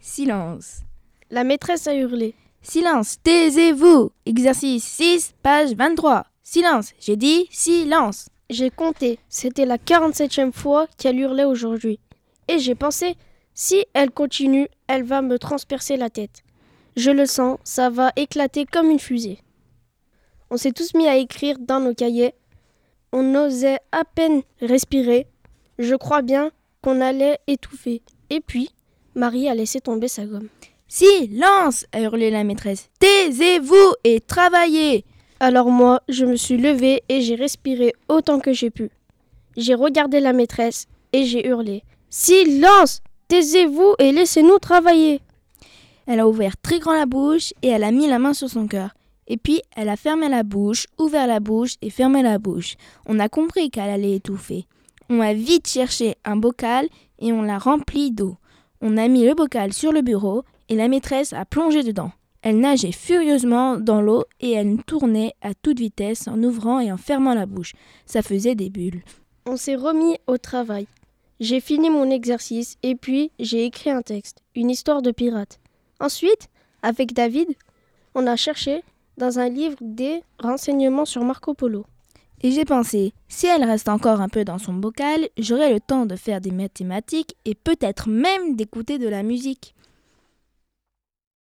silence. La maîtresse a hurlé. Silence, taisez-vous. Exercice 6, page 23. Silence, j'ai dit silence. J'ai compté, c'était la 47e fois qu'elle hurlait aujourd'hui. Et j'ai pensé, si elle continue, elle va me transpercer la tête. Je le sens, ça va éclater comme une fusée. On s'est tous mis à écrire dans nos cahiers. On osait à peine respirer. Je crois bien qu'on allait étouffer. Et puis, Marie a laissé tomber sa gomme. Silence a hurlé la maîtresse. Taisez-vous et travaillez. Alors moi, je me suis levée et j'ai respiré autant que j'ai pu. J'ai regardé la maîtresse et j'ai hurlé. Silence Taisez-vous et laissez-nous travailler. Elle a ouvert très grand la bouche et elle a mis la main sur son cœur. Et puis elle a fermé la bouche, ouvert la bouche et fermé la bouche. On a compris qu'elle allait étouffer. On a vite cherché un bocal et on l'a rempli d'eau. On a mis le bocal sur le bureau et la maîtresse a plongé dedans. Elle nageait furieusement dans l'eau et elle tournait à toute vitesse en ouvrant et en fermant la bouche. Ça faisait des bulles. On s'est remis au travail. J'ai fini mon exercice et puis j'ai écrit un texte, une histoire de pirate. Ensuite, avec David, on a cherché dans un livre des renseignements sur Marco Polo. Et j'ai pensé, si elle reste encore un peu dans son bocal, j'aurai le temps de faire des mathématiques et peut-être même d'écouter de la musique.